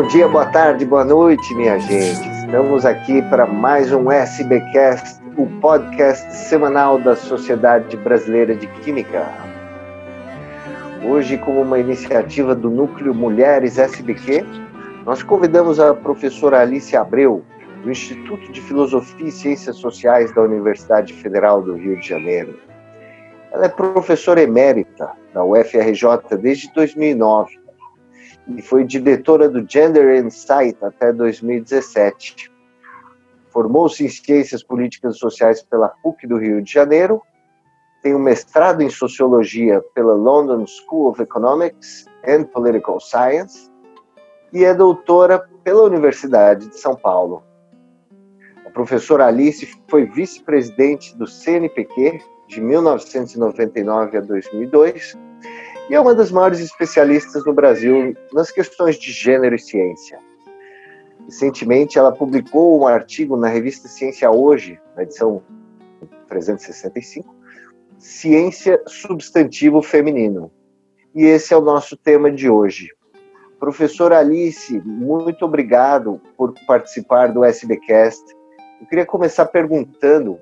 Bom dia, boa tarde, boa noite, minha gente. Estamos aqui para mais um SBcast, o podcast semanal da Sociedade Brasileira de Química. Hoje, como uma iniciativa do Núcleo Mulheres SBQ, nós convidamos a professora Alice Abreu, do Instituto de Filosofia e Ciências Sociais da Universidade Federal do Rio de Janeiro. Ela é professora emérita da UFRJ desde 2009 e foi diretora do Gender Insight até 2017. Formou-se em Ciências Políticas e Sociais pela PUC do Rio de Janeiro, tem um mestrado em Sociologia pela London School of Economics and Political Science e é doutora pela Universidade de São Paulo. A professora Alice foi vice-presidente do CNPq de 1999 a 2002 e é uma das maiores especialistas no Brasil nas questões de gênero e ciência. Recentemente, ela publicou um artigo na revista Ciência Hoje, na edição 365, Ciência Substantivo Feminino. E esse é o nosso tema de hoje. Professora Alice, muito obrigado por participar do SBcast. Eu queria começar perguntando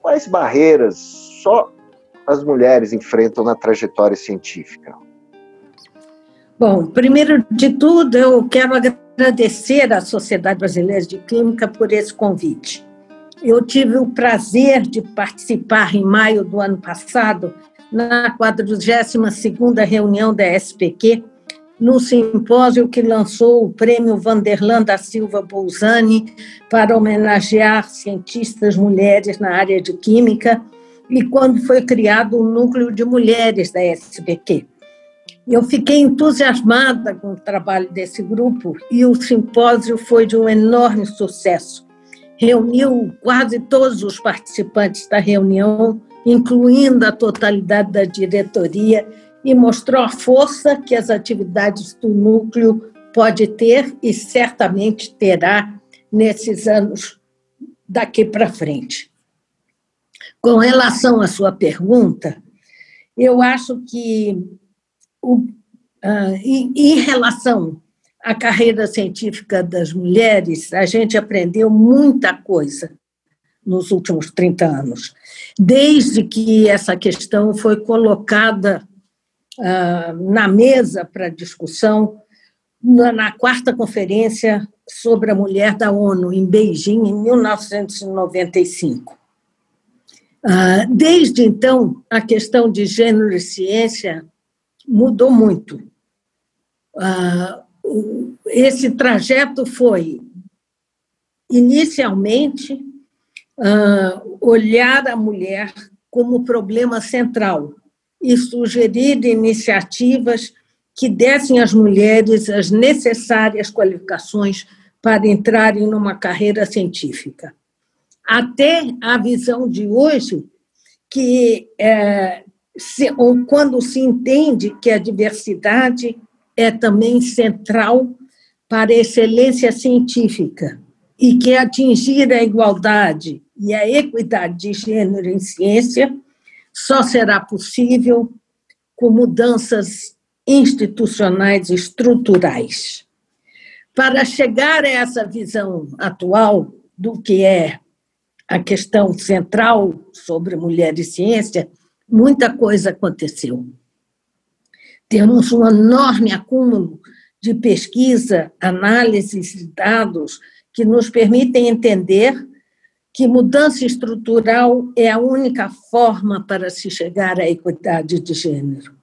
quais barreiras só as mulheres enfrentam na trajetória científica? Bom, primeiro de tudo, eu quero agradecer à Sociedade Brasileira de Química por esse convite. Eu tive o prazer de participar em maio do ano passado na 42ª reunião da SPQ, no simpósio que lançou o prêmio Vanderlan da Silva Bolzani para homenagear cientistas mulheres na área de química e quando foi criado o núcleo de mulheres da SBQ. Eu fiquei entusiasmada com o trabalho desse grupo e o simpósio foi de um enorme sucesso. Reuniu quase todos os participantes da reunião, incluindo a totalidade da diretoria, e mostrou a força que as atividades do núcleo pode ter e certamente terá nesses anos daqui para frente. Com relação à sua pergunta, eu acho que, o, uh, em, em relação à carreira científica das mulheres, a gente aprendeu muita coisa nos últimos 30 anos, desde que essa questão foi colocada uh, na mesa para discussão na, na, quarta conferência sobre a mulher da ONU, em Beijing, em 1995. Ah, desde então, a questão de gênero e ciência mudou muito. Ah, esse trajeto foi, inicialmente, ah, olhar a mulher como problema central e sugerir iniciativas que dessem às mulheres as necessárias qualificações para entrarem numa carreira científica até a visão de hoje, que é, se, ou quando se entende que a diversidade é também central para a excelência científica e que atingir a igualdade e a equidade de gênero em ciência só será possível com mudanças institucionais estruturais. Para chegar a essa visão atual do que é a questão central sobre mulher e ciência, muita coisa aconteceu. Temos um enorme acúmulo de pesquisa, análises de dados que nos permitem entender que mudança estrutural é a única forma para se chegar à equidade de gênero.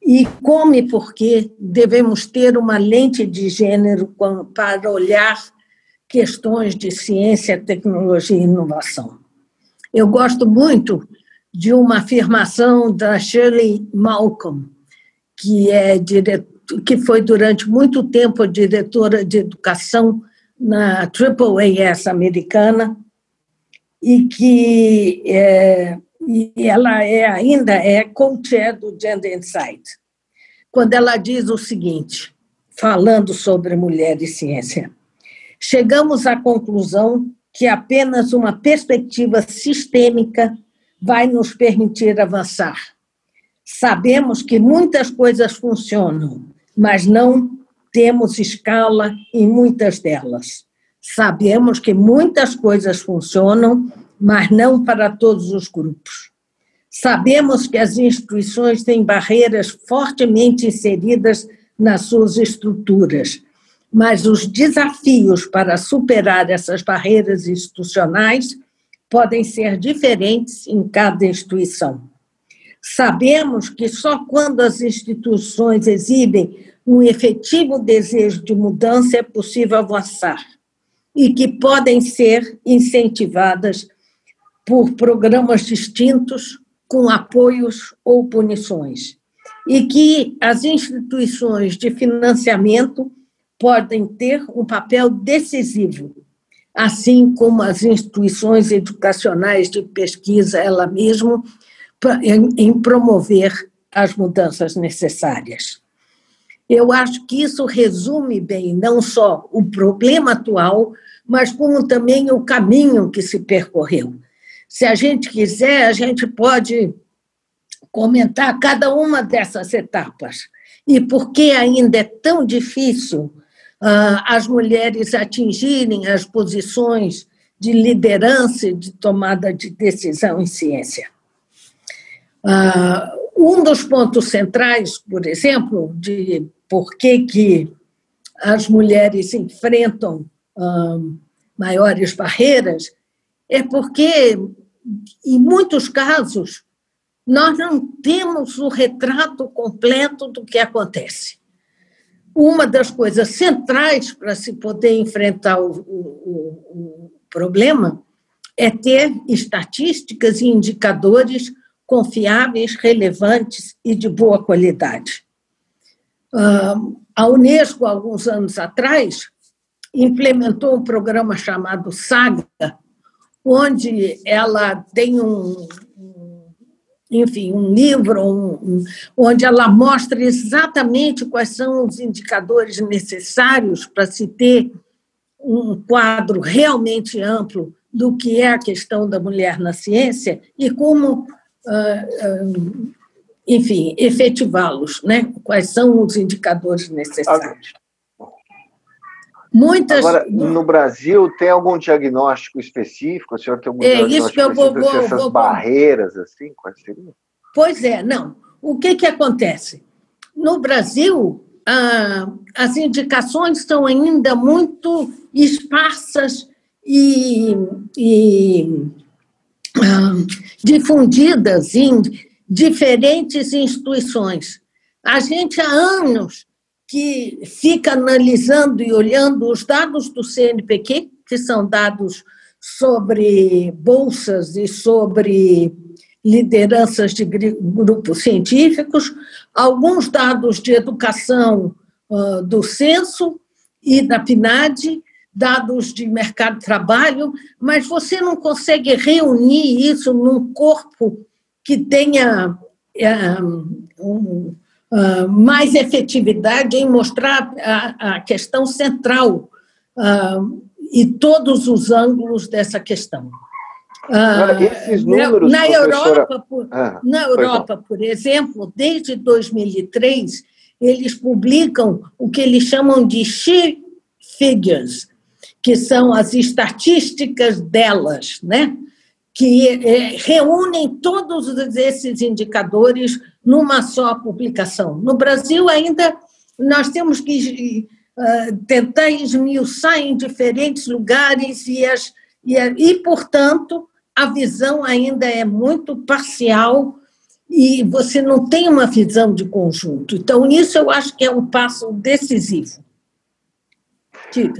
E como e por que devemos ter uma lente de gênero para olhar questões de ciência, tecnologia e inovação. Eu gosto muito de uma afirmação da Shirley Malcolm, que, é que foi durante muito tempo diretora de educação na AAAS americana e que é, e ela é ainda é co-chair do Gender Insight. Quando ela diz o seguinte, falando sobre mulher e ciência, chegamos à conclusão que apenas uma perspectiva sistêmica vai nos permitir avançar. Sabemos que muitas coisas funcionam, mas não temos escala em muitas delas. Sabemos que muitas coisas funcionam, mas não para todos os grupos. Sabemos que as instituições têm barreiras fortemente inseridas nas suas estruturas, mas os desafios para superar essas barreiras institucionais podem ser diferentes em cada instituição. Sabemos que só quando as instituições exibem um efetivo desejo de mudança é possível avançar e que podem ser incentivadas por programas distintos com apoios ou punições e que as instituições de financiamento podem ter um papel decisivo, assim como as instituições educacionais de pesquisa, ela mesma, em promover as mudanças necessárias. Eu acho que isso resume bem não só o problema atual, mas como também o caminho que se percorreu. Se a gente quiser, a gente pode comentar cada uma dessas etapas e por que ainda é tão difícil as mulheres atingirem as posições de liderança e de tomada de decisão em ciência. Uh, um dos pontos centrais, por exemplo, de por que, que as mulheres enfrentam uh, maiores barreiras, é porque, em muitos casos, nós não temos o retrato completo do que acontece. Uma das coisas centrais para se poder enfrentar o, o, o problema é ter estatísticas e indicadores confiáveis, relevantes e de boa qualidade. A Unesco, alguns anos atrás, implementou um programa chamado SAGA, onde ela tem um, enfim, um livro um, um, onde ela mostra exatamente quais são os indicadores necessários para se ter um quadro realmente amplo do que é a questão da mulher na ciência e como, uh, uh, enfim, efetivá-los, né? Quais são os indicadores necessários. Muitas. Agora, no Brasil, tem algum diagnóstico específico? O senhor tem algum é, diagnóstico isso que eu vou, vou, essas vou, barreiras, assim? Quais seriam? Pois é, não. O que, que acontece? No Brasil, ah, as indicações são ainda muito esparsas e, e ah, difundidas em diferentes instituições. A gente há anos que fica analisando e olhando os dados do CNPq, que são dados sobre bolsas e sobre lideranças de grupos científicos, alguns dados de educação uh, do censo e da PNAD, dados de mercado de trabalho, mas você não consegue reunir isso num corpo que tenha um, uh, mais efetividade em mostrar a, a questão central uh, e todos os ângulos dessa questão. Agora, esses números, na, Europa, por, ah, na Europa, por exemplo, desde 2003, eles publicam o que eles chamam de she figures, que são as estatísticas delas, né? que é, reúnem todos esses indicadores numa só publicação. No Brasil, ainda, nós temos que uh, tentar esmiuçar em diferentes lugares e, as, e, e, portanto, a visão ainda é muito parcial e você não tem uma visão de conjunto. Então, isso eu acho que é um passo decisivo.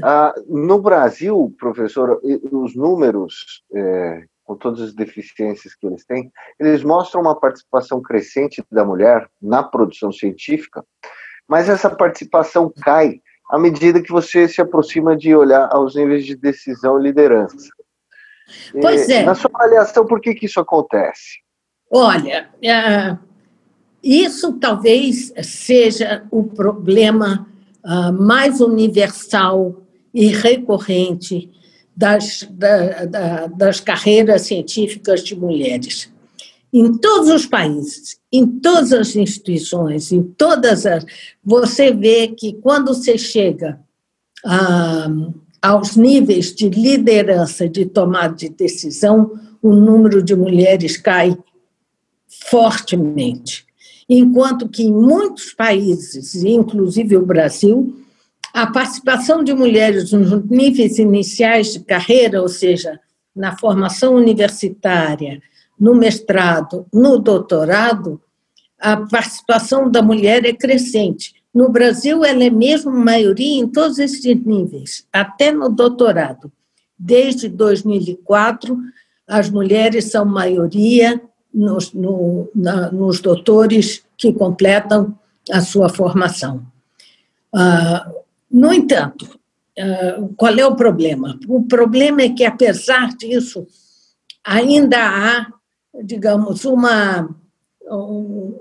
Ah, no Brasil, professor, os números é, com todas as deficiências que eles têm, eles mostram uma participação crescente da mulher na produção científica, mas essa participação cai à medida que você se aproxima de olhar aos níveis de decisão e liderança. Pois é. Na sua avaliação, por que, que isso acontece? Olha, é, isso talvez seja o problema ah, mais universal e recorrente das, da, da, das carreiras científicas de mulheres. em todos os países, em todas as instituições, em todas as. Você vê que quando você chega a, aos níveis de liderança, de tomada de decisão, o número de mulheres cai fortemente. Enquanto que em muitos países, inclusive o Brasil, a participação de mulheres nos níveis iniciais de carreira, ou seja, na formação universitária, no mestrado, no doutorado, a participação da mulher é crescente. No Brasil, ela é mesmo maioria em todos esses níveis, até no doutorado. Desde 2004, as mulheres são maioria nos, no, na, nos doutores que completam a sua formação. Uh, no entanto, uh, qual é o problema? O problema é que, apesar disso, ainda há, digamos, uma,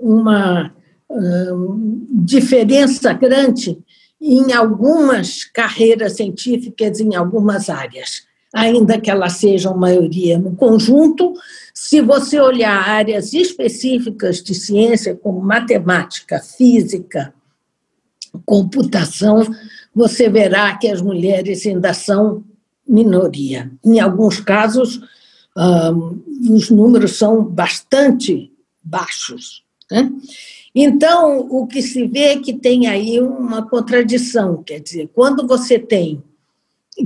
uma uh, diferença grande em algumas carreiras científicas, em algumas áreas, ainda que elas sejam maioria no conjunto. Se você olhar áreas específicas de ciência, como matemática, física, computação, você verá que as mulheres ainda são minoria. Em alguns casos, um, os números são bastante baixos. Né? Então, o que se vê é que tem aí uma contradição, quer dizer, quando você tem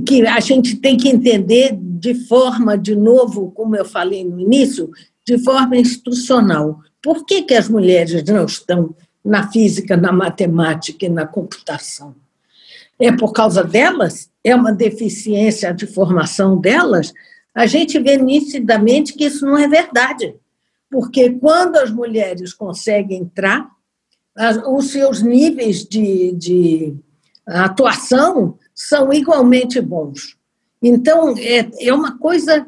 que a gente tem que entender de forma, de novo, como eu falei no início, de forma institucional. Por que, que as mulheres não estão na física, na matemática e na computação? É por causa delas? É uma deficiência de formação delas? A gente vê nitidamente que isso não é verdade. Porque quando as mulheres conseguem entrar, os seus níveis de, de atuação são igualmente bons. Então, é, é uma coisa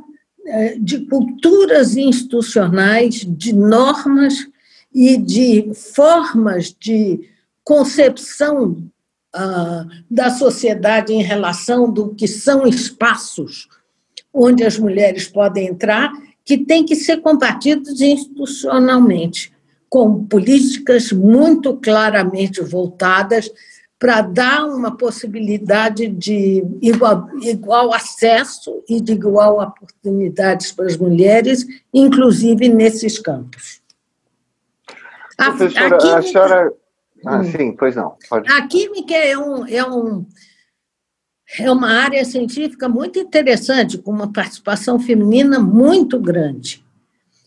é, de culturas institucionais, de normas e de formas de concepção ah, da sociedade em relação do que são espaços onde as mulheres podem entrar, que tem que ser combatidos institucionalmente, com políticas muito claramente voltadas para dar uma possibilidade de igual, igual acesso e de igual oportunidades para as mulheres, inclusive nesses campos. A, a, a senhora. Ah, hum. sim, pois não. Pode. A química é, um, é, um, é uma área científica muito interessante, com uma participação feminina muito grande.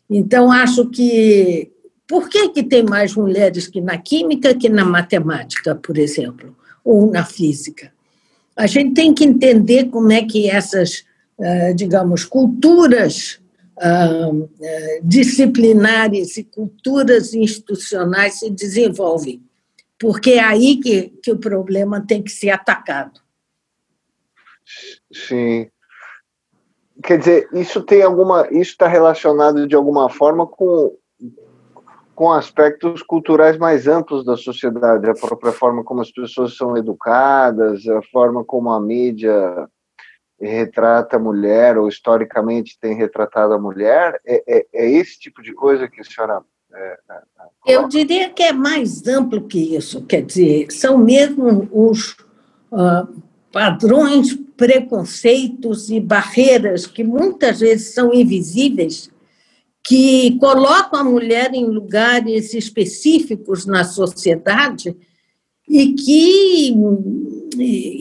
Então, acho que por que, que tem mais mulheres que na química que na matemática, por exemplo, ou na física? A gente tem que entender como é que essas, eh, digamos, culturas ah, eh, disciplinares e culturas institucionais se desenvolvem, porque é aí que, que o problema tem que ser atacado. Sim. Quer dizer, isso tem alguma, isso está relacionado de alguma forma com com aspectos culturais mais amplos da sociedade, a própria forma como as pessoas são educadas, a forma como a mídia retrata a mulher, ou historicamente tem retratado a mulher, é, é, é esse tipo de coisa que a senhora. É, Eu diria que é mais amplo que isso, quer dizer, são mesmo os uh, padrões, preconceitos e barreiras que muitas vezes são invisíveis que colocam a mulher em lugares específicos na sociedade e que,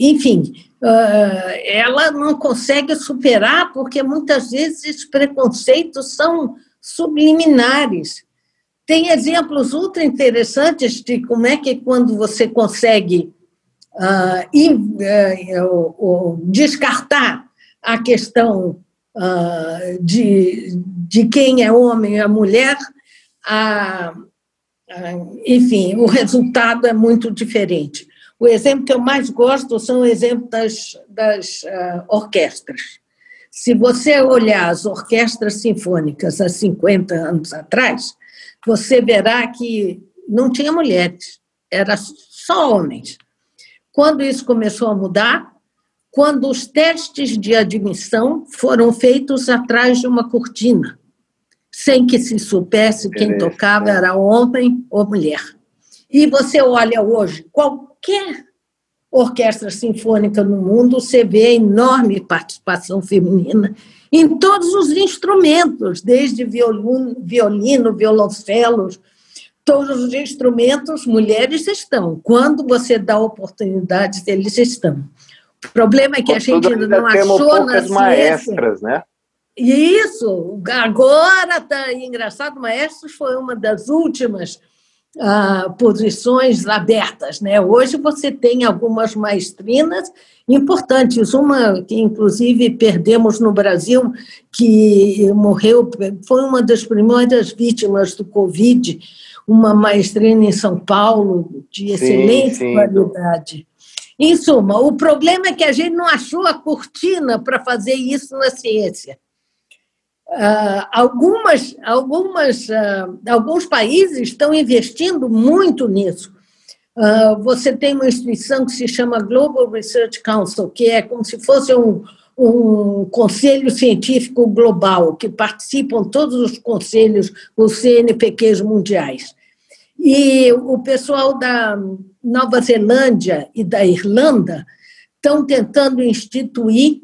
enfim, ah, ela não consegue superar porque muitas vezes esses preconceitos são subliminares. Tem exemplos ultra interessantes de como é que quando você consegue uh, uh, descartar a questão uh, de, de quem é homem e a mulher, enfim, o resultado é muito diferente. O exemplo que eu mais gosto são o exemplo das, das uh, orquestras. Se você olhar as orquestras sinfônicas há 50 anos atrás, você verá que não tinha mulheres, era só homens. Quando isso começou a mudar, quando os testes de admissão foram feitos atrás de uma cortina. sem que se soubesse quem tocava era homem ou mulher. E você olha hoje, qualquer orquestra sinfônica no mundo, você vê enorme participação feminina em todos os instrumentos, desde violino, violino violoncelos, todos os instrumentos, mulheres estão. Quando você dá oportunidades, eles estão. O problema é que a gente ainda não achou na ciência... maestras, né? Isso, agora está engraçado, maestros foi uma das últimas ah, posições abertas. Né? Hoje você tem algumas maestrinas importantes, uma que inclusive perdemos no Brasil, que morreu, foi uma das primeiras vítimas do Covid, uma maestrina em São Paulo, de excelente sim, sim. qualidade. Em suma, o problema é que a gente não achou a cortina para fazer isso na ciência. Uh, algumas, algumas, uh, alguns países estão investindo muito nisso. Uh, você tem uma instituição que se chama Global Research Council, que é como se fosse um, um conselho científico global, que participam todos os conselhos, os CNPqs mundiais. E o pessoal da Nova Zelândia e da Irlanda estão tentando instituir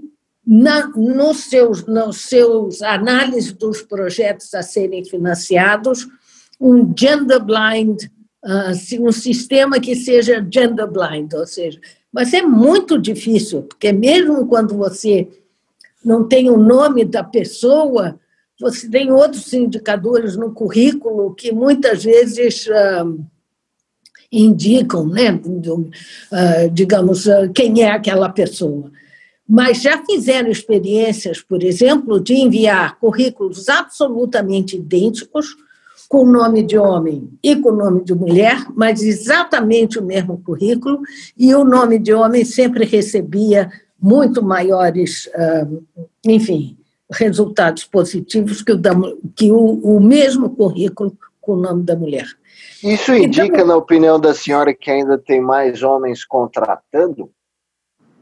na, nos, seus, nos seus análises dos projetos a serem financiados, um gender blind, uh, um sistema que seja gender blind, ou seja, mas é muito difícil, porque mesmo quando você não tem o nome da pessoa, você tem outros indicadores no currículo que muitas vezes uh, indicam, né, uh, digamos, quem é aquela pessoa mas já fizeram experiências, por exemplo, de enviar currículos absolutamente idênticos, com o nome de homem e com o nome de mulher, mas exatamente o mesmo currículo, e o nome de homem sempre recebia muito maiores, enfim, resultados positivos que o, da, que o, o mesmo currículo com o nome da mulher. Isso indica, então, na opinião da senhora, que ainda tem mais homens contratando?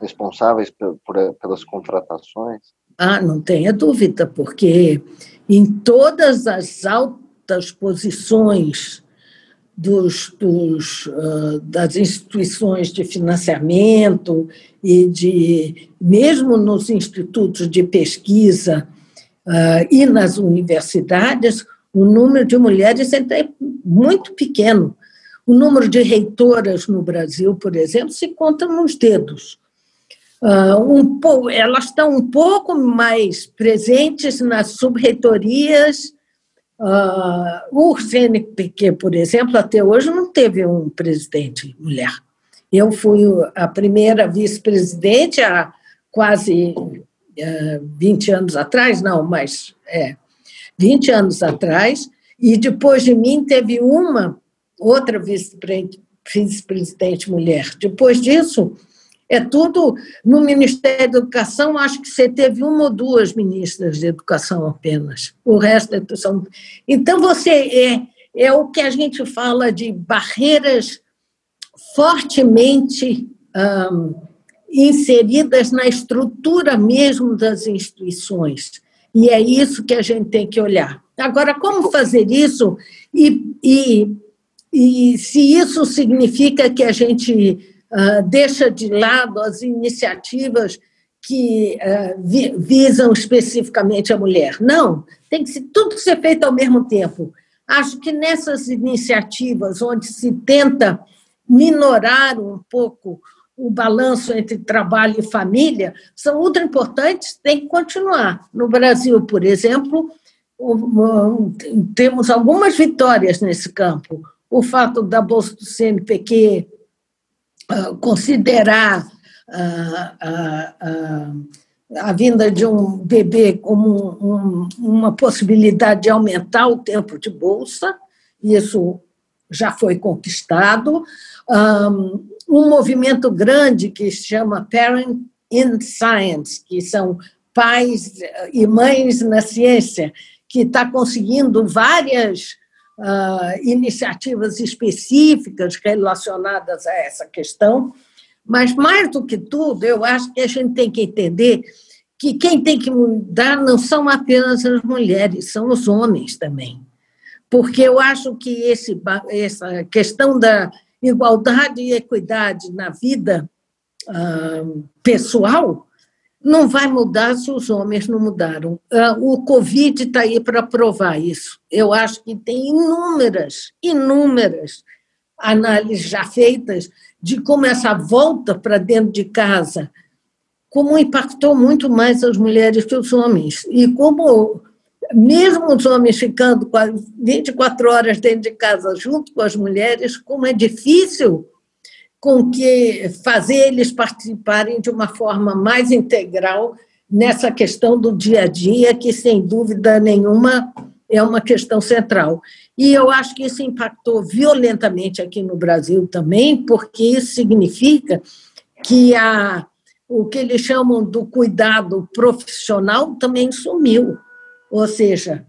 Responsáveis por, por, pelas contratações? Ah, não tenha dúvida, porque em todas as altas posições dos, dos, uh, das instituições de financiamento e de mesmo nos institutos de pesquisa uh, e nas universidades, o número de mulheres é muito pequeno. O número de reitoras no Brasil, por exemplo, se conta nos dedos. Uh, um elas estão um pouco mais presentes nas subreitorias. Uh, o CNPq, por exemplo, até hoje não teve um presidente mulher. Eu fui a primeira vice-presidente há quase uh, ah, 20 anos atrás, não, mas é, 20 anos atrás, e depois de mim teve uma outra vice-presidente mulher. Depois disso, é tudo no Ministério da Educação, acho que você teve uma ou duas ministras de educação apenas. O resto é são. Então, você é, é o que a gente fala de barreiras fortemente um, inseridas na estrutura mesmo das instituições. E é isso que a gente tem que olhar. Agora, como fazer isso e, e, e se isso significa que a gente uh, deixa de lado as iniciativas que uh, visam especificamente a mulher. Não, tem que ser, tudo ser feito ao mesmo tempo. Acho que nessas iniciativas onde se tenta minorar um pouco o balanço entre trabalho e família são ultra importantes, tem que continuar. No Brasil, por exemplo, temos algumas vitórias nesse campo. O fato da Bolsa do CNPq considerar a, a, a, vinda de um bebê como um, uma possibilidade de aumentar o tempo de bolsa, isso já foi conquistado. Um movimento grande que se chama Parent in Science, que são pais e mães na ciência, que está conseguindo várias iniciativas específicas relacionadas a essa questão, mas mais do que tudo, eu acho que a gente tem que entender que quem tem que mudar não são apenas as mulheres, são os homens também. Porque eu acho que esse, essa questão da igualdade e equidade na vida uh, pessoal não vai mudar se os homens não mudaram. Uh, o Covid está aí para provar isso. Eu acho que tem inúmeras, inúmeras análises já feitas de como essa volta para dentro de casa como impactou muito mais as mulheres que os homens. E como, mesmo os homens ficando 24 horas dentro de casa junto com as mulheres, como é difícil com que fazer eles participarem de uma forma mais integral nessa questão do dia a dia, que sem dúvida nenhuma é uma questão central. E eu acho que isso impactou violentamente aqui no Brasil também, porque isso significa que a o que eles chamam do cuidado profissional também sumiu. Ou seja,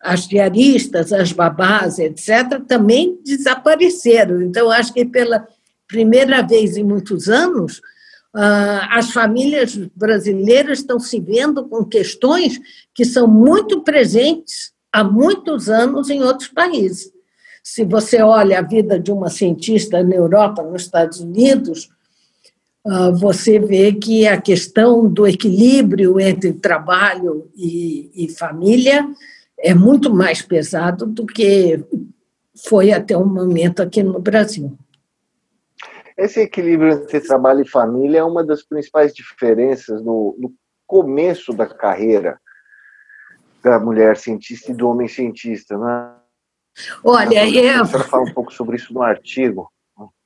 as diaristas, as babás, etc., também desapareceram. Então, acho que pela primeira vez em muitos anos, ah, as famílias brasileiras estão se vendo com questões que são muito presentes há muitos anos em outros países. Se você olha a vida de uma cientista na Europa, nos Estados Unidos, ah, você vê que a questão do equilíbrio entre trabalho e, e família é muito mais pesado do que foi até o momento aqui no Brasil. Esse equilíbrio entre trabalho e família é uma das principais diferenças no, no começo da carreira da mulher cientista e do homem cientista, né? Olha, eu... Senhora fala um pouco sobre isso no artigo.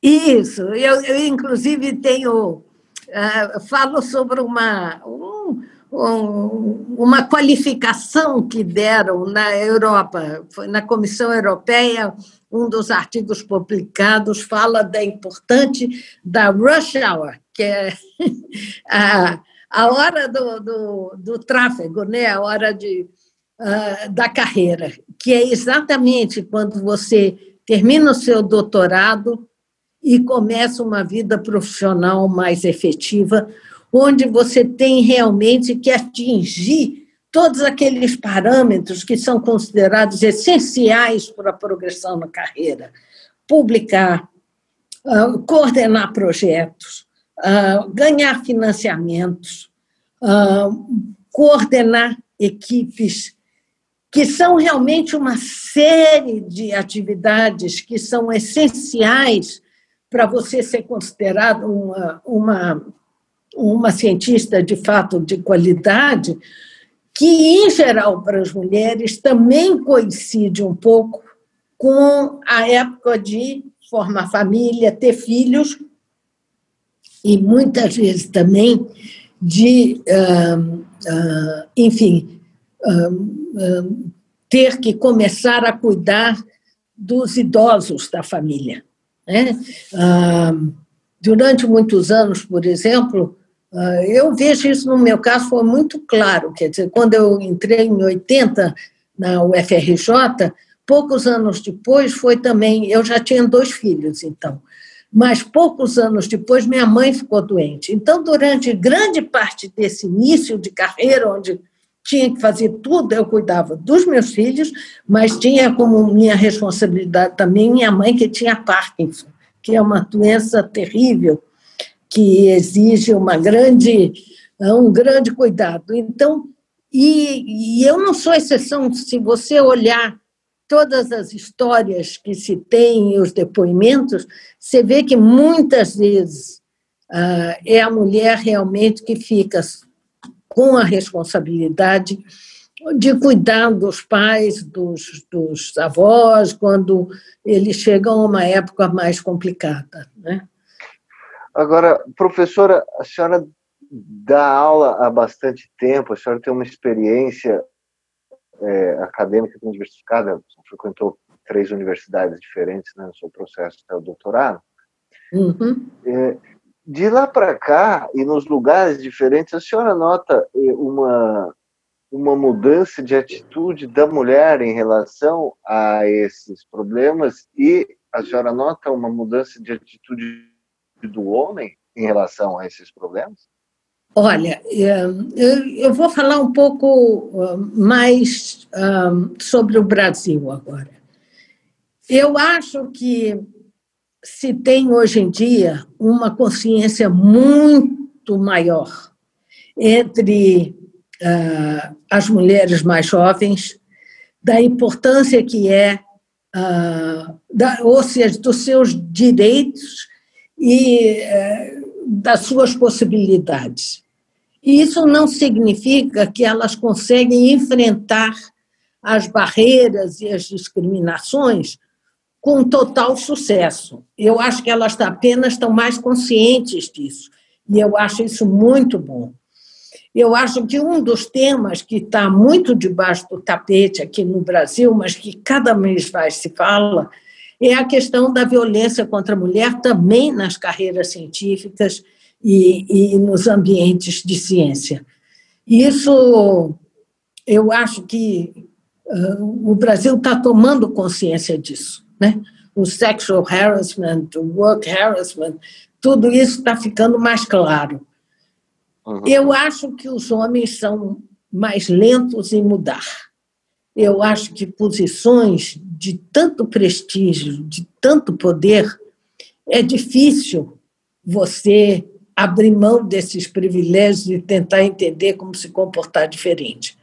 Isso, eu, eu inclusive tenho, uh, falo sobre uma, um, um, uma qualificação que deram na Europa, foi na Comissão Europeia, um dos artigos publicados fala da importante da rush hour, que é a, a hora do, do, do tráfego, né? a hora de, uh, da carreira, que é exatamente quando você termina o seu doutorado, e começa uma vida profissional mais efetiva, onde você tem realmente que atingir todos aqueles parâmetros que são considerados essenciais para a progressão na carreira. Publicar, ah, coordenar projetos, ah, ganhar financiamentos, ah, coordenar equipes, que são realmente uma série de atividades que são essenciais para você ser considerado uma, uma, uma cientista de fato de qualidade, que, em geral, para as mulheres também coincide um pouco com a época de formar família, ter filhos, e muitas vezes também de, enfim, ter que começar a cuidar dos idosos da família. Né? Durante muitos anos, por exemplo, eu vejo isso no meu caso, foi muito claro. Quer dizer, quando eu entrei em 80 na UFRJ, poucos anos depois foi também. Eu já tinha dois filhos, então. Mas poucos anos depois, minha mãe ficou doente. Então, durante grande parte desse início de carreira, onde tinha que fazer tudo, eu cuidava dos meus filhos, mas tinha como minha responsabilidade também minha mãe, que tinha Parkinson, que é uma doença terrível, que exige uma grande, um grande cuidado. Então, e, e eu não sou exceção, se você olhar todas as histórias que se tem, os depoimentos, você vê que muitas vezes uh, é a mulher realmente que fica com a responsabilidade de cuidar dos pais, dos, dos avós, quando eles chegam a uma época mais complicada. Né? Agora, professora, a senhora dá aula há bastante tempo, a senhora tem uma experiência é, acadêmica diversificada, frequentou três universidades diferentes né, no seu processo até o doutorado. Uhum. É, de lá para cá e nos lugares diferentes, a senhora nota eh, uma, uma mudança de atitude da mulher em relação a esses problemas e a senhora nota uma mudança de atitude do homem em relação a esses problemas? Olha, eh, eu vou falar um pouco eh, mais sobre o Brasil agora. Eu acho que se tem hoje em dia uma consciência muito maior entre uh, as mulheres mais jovens da importância que é, da, ou seja, dos seus direitos e uh, das suas possibilidades. E isso não significa que elas conseguem enfrentar as barreiras e as discriminações com total sucesso. Eu acho que elas apenas estão mais conscientes disso. E eu acho isso muito bom. Eu acho que um dos temas que está muito debaixo do tapete aqui no Brasil, mas que cada mês mais se fala, é a questão da violência contra a mulher também nas carreiras científicas e, e nos ambientes de ciência. Isso, eu acho que uh, o Brasil está tomando consciência disso. Né? O sexual harassment, o work harassment, tudo isso está ficando mais claro. Uhum. Eu acho que os homens são mais lentos em mudar. Eu acho que posições de tanto prestígio, de tanto poder, é difícil você abrir mão desses privilégios e tentar entender como se comportar diferente.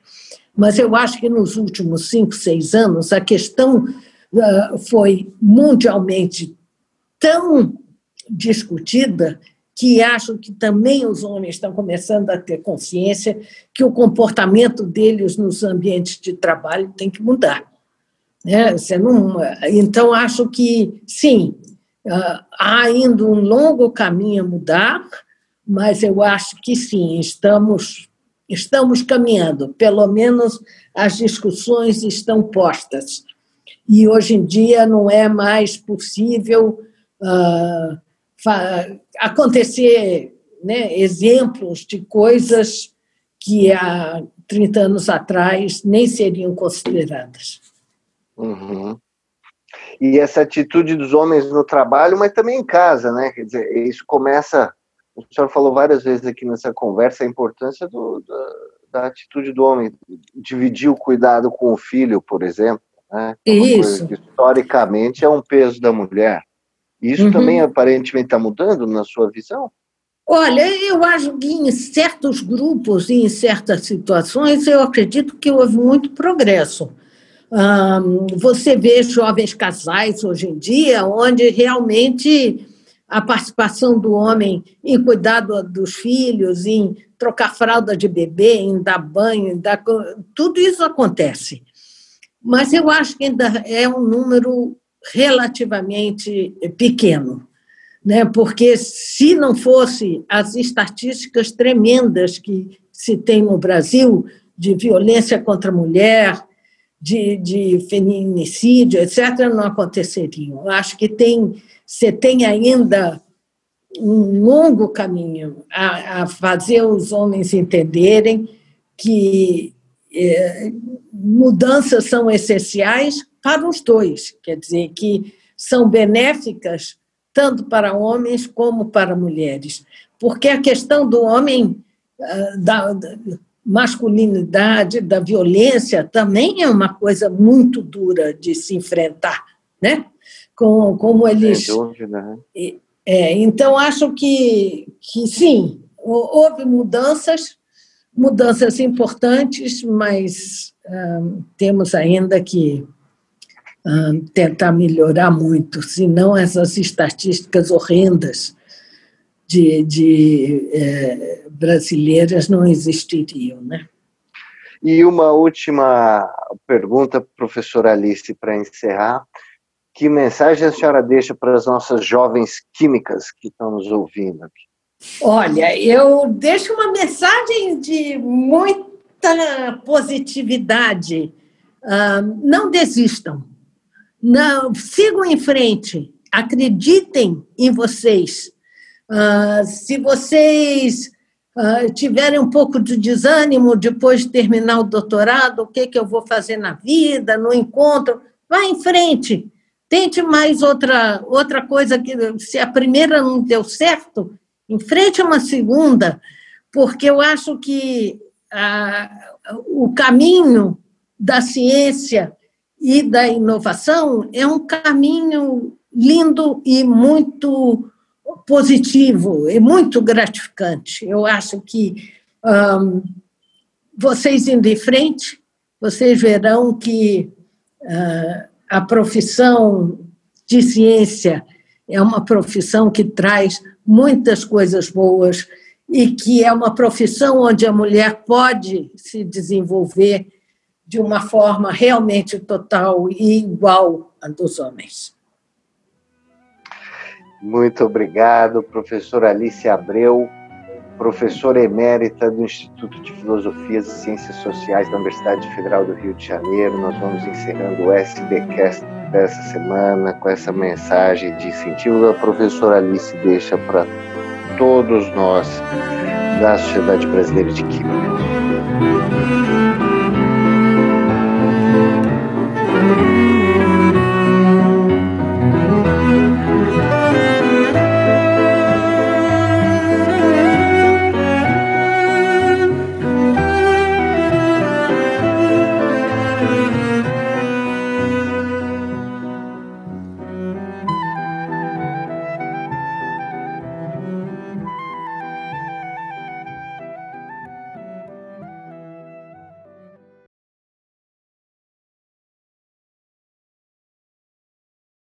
Mas eu acho que nos últimos cinco, seis anos, a questão uh, foi mundialmente tão discutida que acho que também os homens estão começando a ter consciência que o comportamento deles nos ambientes de trabalho tem que mudar. Né? Você não, então, acho que, sim, há ainda um longo caminho a mudar, mas eu acho que sim, estamos, estamos caminhando, pelo menos as discussões estão postas. E hoje em dia não é mais possível. Uh, acontecer né, exemplos de coisas que há 30 anos atrás nem seriam consideradas. Uhum. E essa atitude dos homens no trabalho, mas também em casa, né? Quer dizer, isso começa. O senhor falou várias vezes aqui nessa conversa a importância do, da, da atitude do homem, dividir o cuidado com o filho, por exemplo. Né? É isso. Que, historicamente é um peso da mulher. Isso uhum. também aparentemente está mudando na sua visão? Olha, eu acho que em certos grupos e em certas situações eu acredito que houve muito progresso. Você vê jovens casais hoje em dia onde realmente a participação do homem em cuidar dos filhos, em trocar fralda de bebê, em dar banho, em dar... tudo isso acontece. Mas eu acho que ainda é um número relativamente pequeno, né? porque se não fosse as estatísticas tremendas que se tem no Brasil de violência contra a mulher, de, de feminicídio, etc., não aconteceriam. Eu acho que tem, você tem ainda um longo caminho a, a fazer os homens entenderem que é, mudanças são essenciais para os dois, quer dizer, que são benéficas tanto para homens como para mulheres. Porque a questão do homem, ah, da masculinidade, da violência, também é uma coisa muito dura de se enfrentar, né? Com, como eles. Dúvida, né? É, então, acho que, que sim, houve mudanças, mudanças importantes, mas ah, temos ainda que tentar melhorar muito, senão essas estatísticas horrendas de, de é, brasileiras não existiriam, né? E uma última pergunta, professora Alice, para encerrar. Que mensagem a senhora deixa para as nossas jovens químicas que estão nos ouvindo aqui? Olha, eu deixo uma mensagem de muita positividade. Uh, não desistam. Não, sigam em frente, acreditem em vocês. Uh, se vocês tiverem um pouco de desânimo depois de terminar o doutorado, o que, que eu vou fazer na vida, no encontro, vá em frente. Tente mais outra, outra coisa que, se a primeira não deu certo, enfrente uma segunda, porque eu acho que ah, o caminho da ciência e da inovação é um caminho lindo e muito positivo e muito gratificante. Eu acho que um, vocês indo em frente, vocês verão que uh, a profissão de ciência é uma profissão que traz muitas coisas boas e que é uma profissão onde a mulher pode se desenvolver de uma forma realmente total e igual à dos homens. Muito obrigado, professora Alice Abreu, professora emérita do Instituto de Filosofias e Ciências Sociais da Universidade Federal do Rio de Janeiro. Nós vamos encerrando o SBcast dessa semana com essa mensagem de incentivo. A professora Alice deixa para todos nós da Sociedade Brasileira de Química.